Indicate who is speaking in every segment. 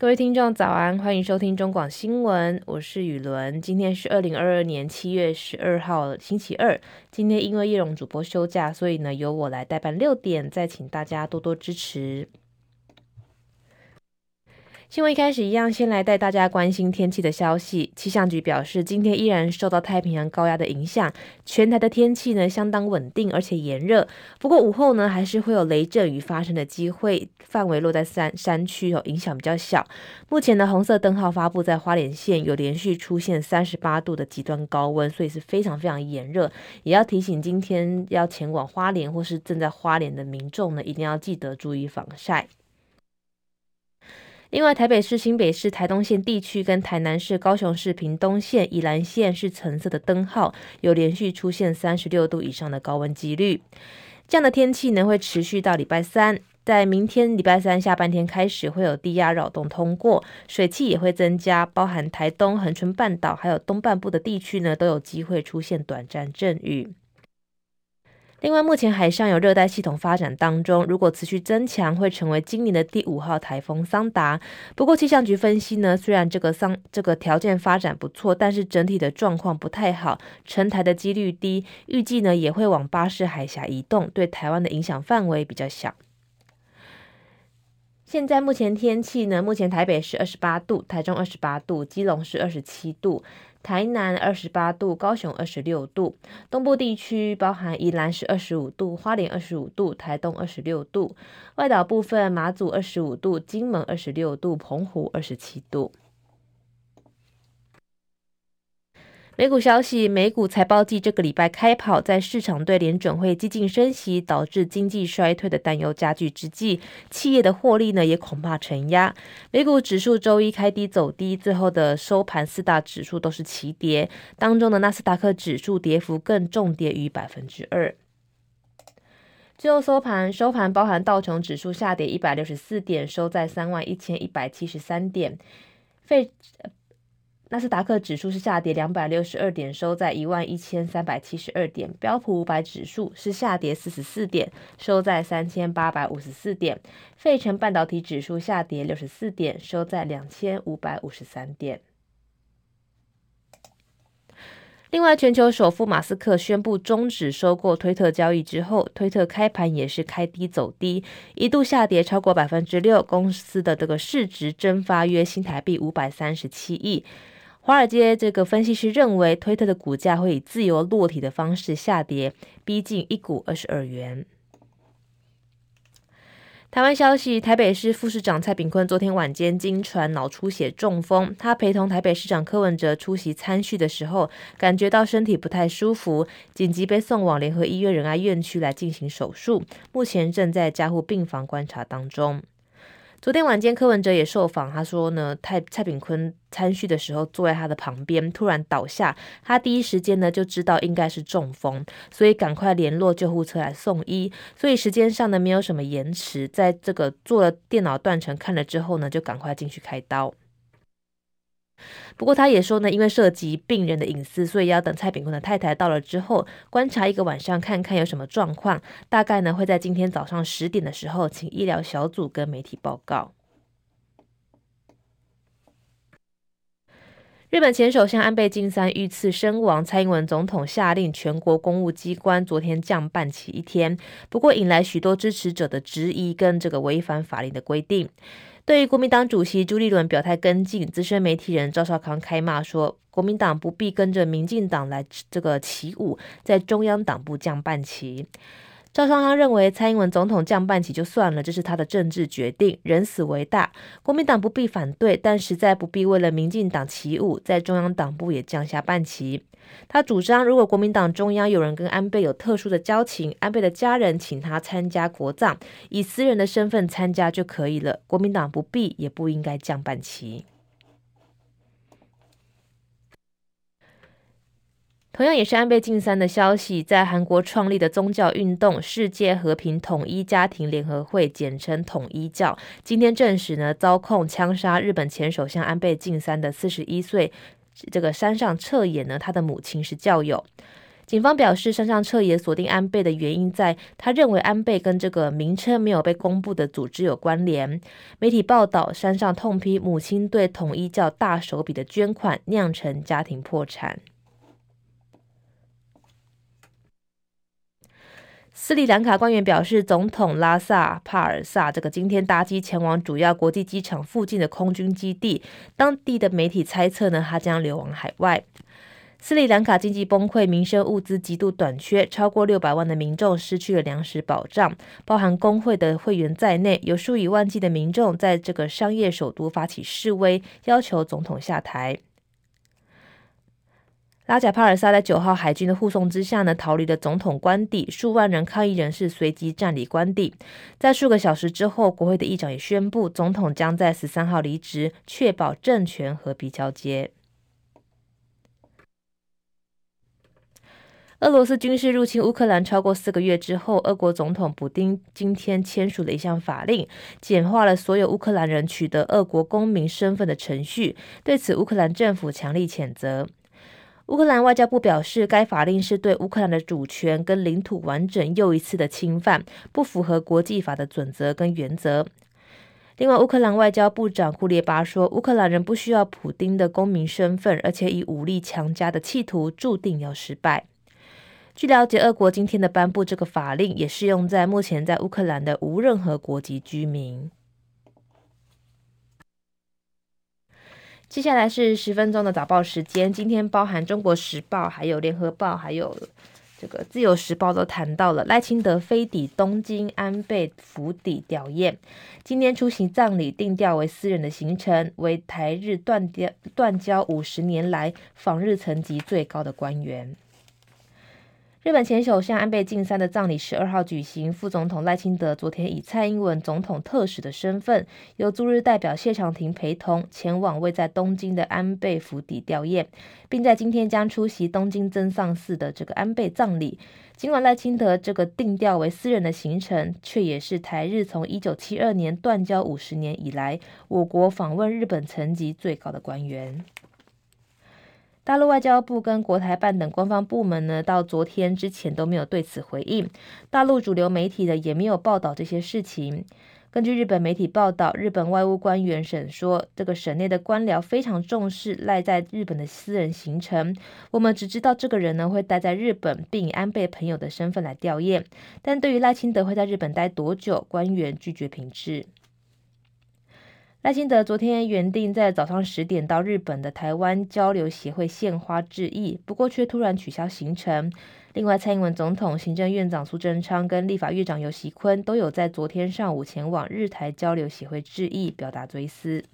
Speaker 1: 各位听众早安，欢迎收听中广新闻，我是雨伦。今天是二零二二年七月十二号星期二。今天因为叶荣主播休假，所以呢由我来代班六点，再请大家多多支持。新闻一开始一样，先来带大家关心天气的消息。气象局表示，今天依然受到太平洋高压的影响，全台的天气呢相当稳定，而且炎热。不过午后呢还是会有雷阵雨发生的机会，范围落在山山区哦，影响比较小。目前的红色灯号发布在花莲县，有连续出现三十八度的极端高温，所以是非常非常炎热。也要提醒今天要前往花莲或是正在花莲的民众呢，一定要记得注意防晒。另外，台北市、新北市、台东县地区跟台南市、高雄市、屏东县、宜兰县是橙色的灯号，有连续出现三十六度以上的高温几率。这样的天气呢，会持续到礼拜三，在明天礼拜三下半天开始，会有低压扰动通过，水汽也会增加，包含台东、恒春半岛还有东半部的地区呢，都有机会出现短暂阵雨。另外，目前海上有热带系统发展当中，如果持续增强，会成为今年的第五号台风桑达。不过，气象局分析呢，虽然这个桑这个条件发展不错，但是整体的状况不太好，成台的几率低，预计呢也会往巴士海峡移动，对台湾的影响范围比较小。现在目前天气呢，目前台北是二十八度，台中二十八度，基隆是二十七度。台南二十八度，高雄二十六度，东部地区包含宜兰是二十五度，花莲二十五度，台东二十六度，外岛部分马祖二十五度，金门二十六度，澎湖二十七度。美股消息，美股财报季这个礼拜开跑，在市场对联准会激进升息导致经济衰退的担忧加剧之际，企业的获利呢也恐怕承压。美股指数周一开低走低，最后的收盘四大指数都是齐跌，当中的纳斯达克指数跌幅更重跌逾百分之二。最后收盘，收盘包含道琼指数下跌一百六十四点，收在三万一千一百七十三点，费。纳斯达克指数是下跌两百六十二点，收在一万一千三百七十二点。标普五百指数是下跌四十四点，收在三千八百五十四点。费城半导体指数下跌六十四点，收在两千五百五十三点。另外，全球首富马斯克宣布终止收购推特交易之后，推特开盘也是开低走低，一度下跌超过百分之六，公司的这个市值蒸发约新台币五百三十七亿。华尔街这个分析师认为，推特的股价会以自由落体的方式下跌，逼近一股二十二元。台湾消息，台北市副市长蔡炳坤昨天晚间经传脑出血中风，他陪同台北市长柯文哲出席餐叙的时候，感觉到身体不太舒服，紧急被送往联合医院仁爱院区来进行手术，目前正在加护病房观察当中。昨天晚间，柯文哲也受访，他说呢，蔡蔡炳坤参叙的时候坐在他的旁边，突然倒下，他第一时间呢就知道应该是中风，所以赶快联络救护车来送医，所以时间上呢没有什么延迟，在这个做了电脑断层看了之后呢，就赶快进去开刀。不过他也说呢，因为涉及病人的隐私，所以要等蔡炳坤的太太到了之后，观察一个晚上，看看有什么状况。大概呢会在今天早上十点的时候，请医疗小组跟媒体报告。日本前首相安倍晋三遇刺身亡，蔡英文总统下令全国公务机关昨天降半旗一天，不过引来许多支持者的质疑跟这个违反法令的规定。对于国民党主席朱立伦表态跟进，资深媒体人赵少康开骂说，国民党不必跟着民进党来这个起舞，在中央党部降半旗。赵少康认为，蔡英文总统降半旗就算了，这是他的政治决定，人死为大，国民党不必反对，但实在不必为了民进党起舞，在中央党部也降下半旗。他主张，如果国民党中央有人跟安倍有特殊的交情，安倍的家人请他参加国葬，以私人的身份参加就可以了，国民党不必也不应该降半旗。同样也是安倍晋三的消息，在韩国创立的宗教运动世界和平统一家庭联合会（简称统一教）今天证实呢，遭控枪杀日本前首相安倍晋三的四十一岁这个山上彻也呢，他的母亲是教友。警方表示，山上彻也锁定安倍的原因在他认为安倍跟这个名称没有被公布的组织有关联。媒体报道，山上痛批母亲对统一教大手笔的捐款酿成家庭破产。斯里兰卡官员表示，总统拉萨帕尔萨这个今天搭机前往主要国际机场附近的空军基地，当地的媒体猜测呢，他将流亡海外。斯里兰卡经济崩溃，民生物资极度短缺，超过六百万的民众失去了粮食保障，包含工会的会员在内，有数以万计的民众在这个商业首都发起示威，要求总统下台。拉贾帕尔萨在九号海军的护送之下呢，逃离了总统官邸，数万人抗议人士随即占领官邸。在数个小时之后，国会的议长也宣布，总统将在十三号离职，确保政权和平交接。俄罗斯军事入侵乌克兰超过四个月之后，俄国总统普丁今天签署了一项法令，简化了所有乌克兰人取得俄国公民身份的程序。对此，乌克兰政府强力谴责。乌克兰外交部表示，该法令是对乌克兰的主权跟领土完整又一次的侵犯，不符合国际法的准则跟原则。另外，乌克兰外交部长库列巴说，乌克兰人不需要普丁的公民身份，而且以武力强加的企图注定要失败。据了解，俄国今天的颁布这个法令，也适用在目前在乌克兰的无任何国籍居民。接下来是十分钟的早报时间，今天包含《中国时报》、还有《联合报》、还有这个《自由时报》都谈到了赖清德飞抵东京安倍府邸吊唁，今天出席葬礼，定调为私人的行程，为台日断交断交五十年来访日层级最高的官员。日本前首相安倍晋三的葬礼十二号举行，副总统赖清德昨天以蔡英文总统特使的身份，由驻日代表谢长廷陪同前往位在东京的安倍府邸吊唁，并在今天将出席东京增上寺的这个安倍葬礼。尽管赖清德这个定调为私人的行程，却也是台日从一九七二年断交五十年以来，我国访问日本层级最高的官员。大陆外交部跟国台办等官方部门呢，到昨天之前都没有对此回应。大陆主流媒体呢，也没有报道这些事情。根据日本媒体报道，日本外务官员省说，这个省内的官僚非常重视赖在日本的私人行程。我们只知道这个人呢会待在日本，并以安倍朋友的身份来吊唁。但对于赖清德会在日本待多久，官员拒绝评质。赖清德昨天原定在早上十点到日本的台湾交流协会献花致意，不过却突然取消行程。另外，蔡英文总统、行政院长苏贞昌跟立法院长游锡坤都有在昨天上午前往日台交流协会致意，表达追思。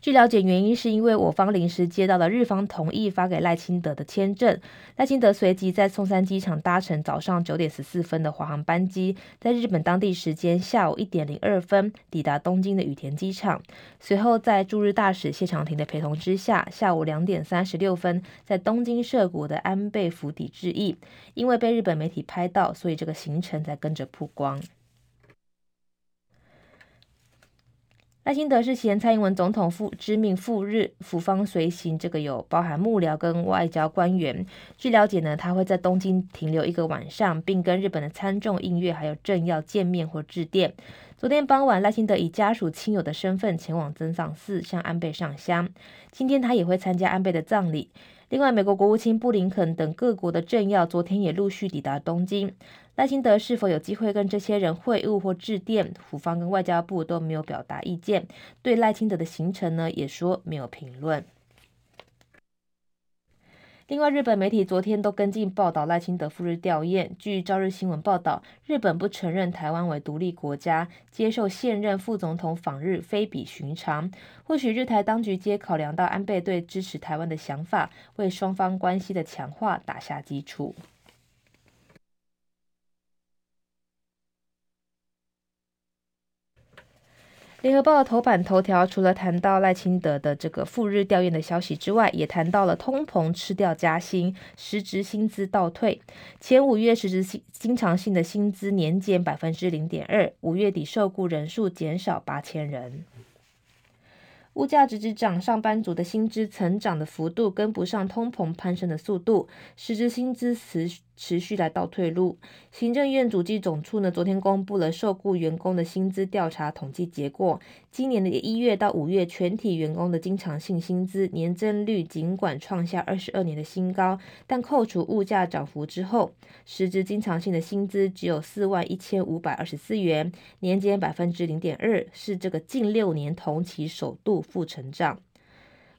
Speaker 1: 据了解，原因是因为我方临时接到了日方同意发给赖清德的签证，赖清德随即在松山机场搭乘早上九点十四分的华航班机，在日本当地时间下午一点零二分抵达东京的羽田机场，随后在驻日大使谢长廷的陪同之下，下午两点三十六分在东京涉谷的安倍府邸致意。因为被日本媒体拍到，所以这个行程才跟着曝光。赖清德是前蔡英文总统赴知命赴日，府方随行，这个有包含幕僚跟外交官员。据了解呢，他会在东京停留一个晚上，并跟日本的参众议院还有政要见面或致电。昨天傍晚，赖清德以家属亲友的身份前往增上寺向安倍上香。今天他也会参加安倍的葬礼。另外，美国国务卿布林肯等各国的政要昨天也陆续抵达东京。赖清德是否有机会跟这些人会晤或致电？府方跟外交部都没有表达意见。对赖清德的行程呢，也说没有评论。另外，日本媒体昨天都跟进报道赖清德赴日吊唁。据朝日新闻报道，日本不承认台湾为独立国家，接受现任副总统访日非比寻常。或许日台当局皆考量到安倍对支持台湾的想法，为双方关系的强化打下基础。联合报的头版头条除了谈到赖清德的这个赴日吊唁的消息之外，也谈到了通膨吃掉加薪，实质薪资倒退。前五月实质经经常性的薪资年减百分之零点二，五月底受雇人数减少八千人。物价直直涨，上班族的薪资成长的幅度跟不上通膨攀升的速度，实质薪资持持续来倒退路。行政院主计总处呢，昨天公布了受雇员工的薪资调查统计结果，今年的一月到五月，全体员工的经常性薪资年增率尽管创下二十二年的新高，但扣除物价涨幅之后，实质经常性的薪资只有四万一千五百二十四元，年减百分之零点二，是这个近六年同期首度负成长。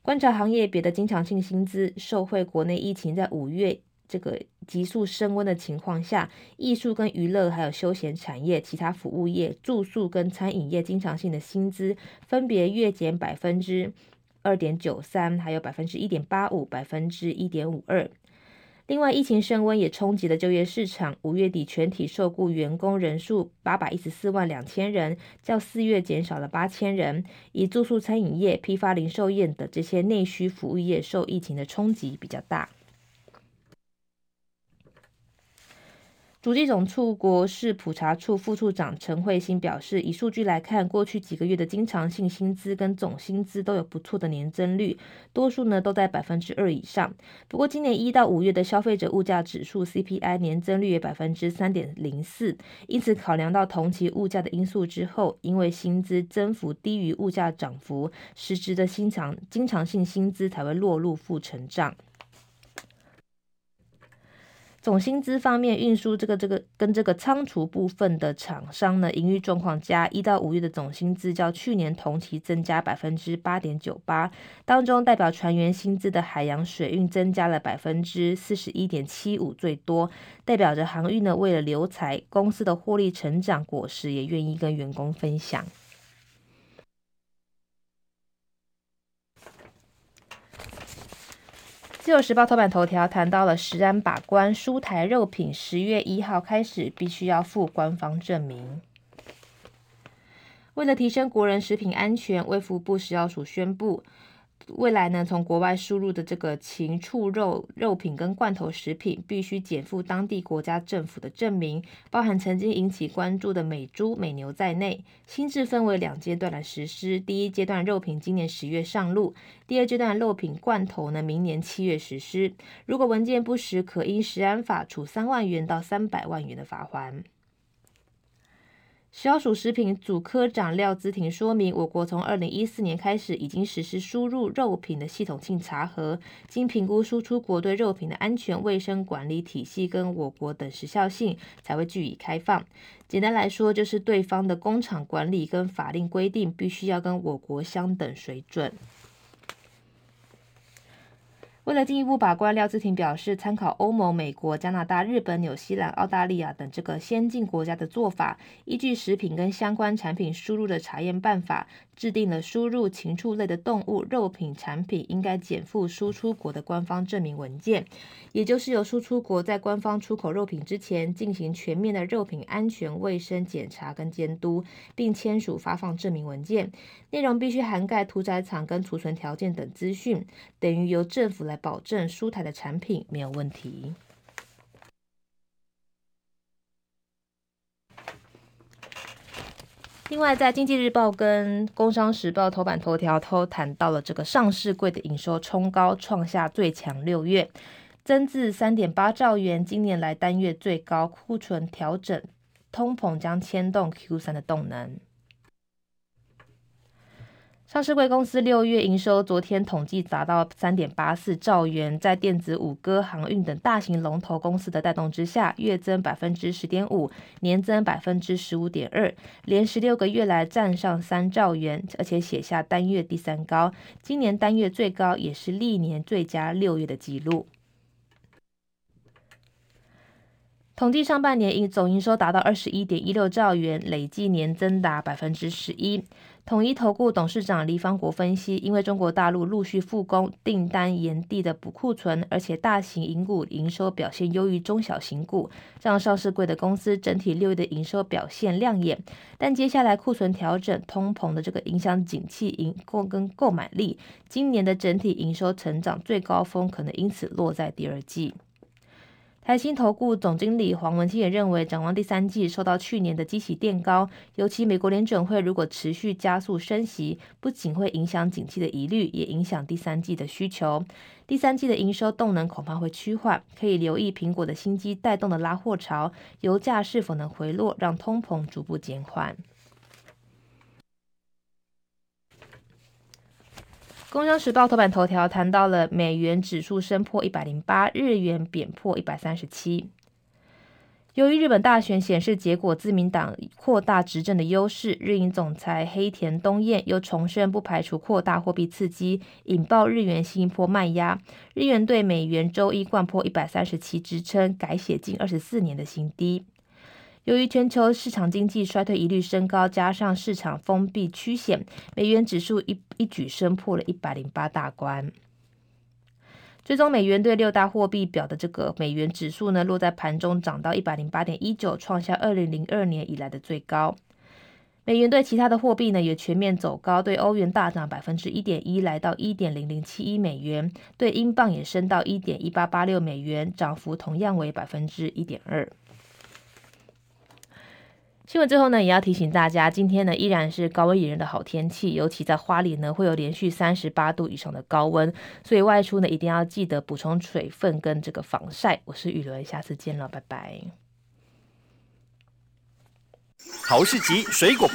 Speaker 1: 观察行业别的经常性薪资，受惠国内疫情在五月。这个急速升温的情况下，艺术跟娱乐还有休闲产业、其他服务业、住宿跟餐饮业经常性的薪资分别月减百分之二点九三，还有百分之一点八五、百分之一点五二。另外，疫情升温也冲击了就业市场。五月底全体受雇员工人数八百一十四万两千人，较四月减少了八千人。以住宿、餐饮业、批发、零售业的这些内需服务业受疫情的冲击比较大。主计总处国势普查处副处长陈慧欣表示，以数据来看，过去几个月的经常性薪资跟总薪资都有不错的年增率，多数呢都在百分之二以上。不过，今年一到五月的消费者物价指数 CPI 年增率为百分之三点零四，因此考量到同期物价的因素之后，因为薪资增幅低于物价涨幅，实质的经常经常性薪资才会落入负成长。总薪资方面，运输这个这个跟这个仓储部分的厂商呢，营运状况加，一到五月的总薪资较去年同期增加百分之八点九八，当中代表船员薪资的海洋水运增加了百分之四十一点七五最多，代表着航运呢为了留才，公司的获利成长果实也愿意跟员工分享。自由时报头版头条谈到了食安把关，蔬台肉品十月一号开始必须要附官方证明。为了提升国人食品安全，卫福部食药署宣布。未来呢，从国外输入的这个禽畜肉肉品跟罐头食品，必须检附当地国家政府的证明，包含曾经引起关注的美猪、美牛在内。新制分为两阶段来实施，第一阶段肉品今年十月上路，第二阶段肉品罐头呢，明年七月实施。如果文件不实，可因食安法处三万元到三百万元的罚锾。消暑食品组科长廖姿婷说明，我国从二零一四年开始已经实施输入肉品的系统性查核，经评估输出国对肉品的安全卫生管理体系跟我国等时效性，才会据以开放。简单来说，就是对方的工厂管理跟法令规定必须要跟我国相等水准。为了进一步把关，廖志婷表示，参考欧盟、美国、加拿大、日本、纽西兰、澳大利亚等这个先进国家的做法，依据食品跟相关产品输入的查验办法，制定了输入禽畜类的动物肉品产品应该减负输出国的官方证明文件，也就是由输出国在官方出口肉品之前，进行全面的肉品安全卫生检查跟监督，并签署发放证明文件，内容必须涵盖屠宰场跟储存条件等资讯，等于由政府来。保证输台的产品没有问题。另外，在《经济日报》跟《工商时报》头版头条都谈到了这个上市柜的营收冲高，创下最强六月，增至三点八兆元，今年来单月最高。库存调整，通膨将牵动 Q 三的动能。上市贵公司六月营收昨天统计达到三点八四兆元，在电子五哥、航运等大型龙头公司的带动之下，月增百分之十点五，年增百分之十五点二，连十六个月来站上三兆元，而且写下单月第三高，今年单月最高也是历年最佳六月的纪录。统计上半年营总营收达到二十一点一六兆元，累计年增达百分之十一。统一投顾董事长黎方国分析，因为中国大陆陆续复工，订单延递的补库存，而且大型银股营收表现优于中小型股，让上市柜的公司整体六月的营收表现亮眼。但接下来库存调整、通膨的这个影响景气营购跟购买力，今年的整体营收成长最高峰可能因此落在第二季。台新投顾总经理黄文清也认为，展望第三季受到去年的基期垫高，尤其美国联准会如果持续加速升息，不仅会影响景气的疑虑，也影响第三季的需求。第三季的营收动能恐怕会趋缓，可以留意苹果的新机带动的拉货潮，油价是否能回落，让通膨逐步减缓。工商时报头版头条谈到了美元指数升破一百零八，日元贬破一百三十七。由于日本大选显示结果，自民党扩大执政的优势，日银总裁黑田东彦又重申不排除扩大货币刺激，引爆日元新一波卖压。日元对美元周一掼破一百三十七支撑，改写近二十四年的新低。由于全球市场经济衰退疑虑升高，加上市场封闭趋险，美元指数一一举升破了一百零八大关。最终，美元对六大货币表的这个美元指数呢，落在盘中涨到一百零八点一九，创下二零零二年以来的最高。美元对其他的货币呢，也全面走高，对欧元大涨百分之一点一，来到一点零零七一美元；对英镑也升到一点一八八六美元，涨幅同样为百分之一点二。新闻最后呢，也要提醒大家，今天呢依然是高温炎热的好天气，尤其在花里呢会有连续三十八度以上的高温，所以外出呢一定要记得补充水分跟这个防晒。我是雨伦，下次见了，拜拜。
Speaker 2: 好市集水果。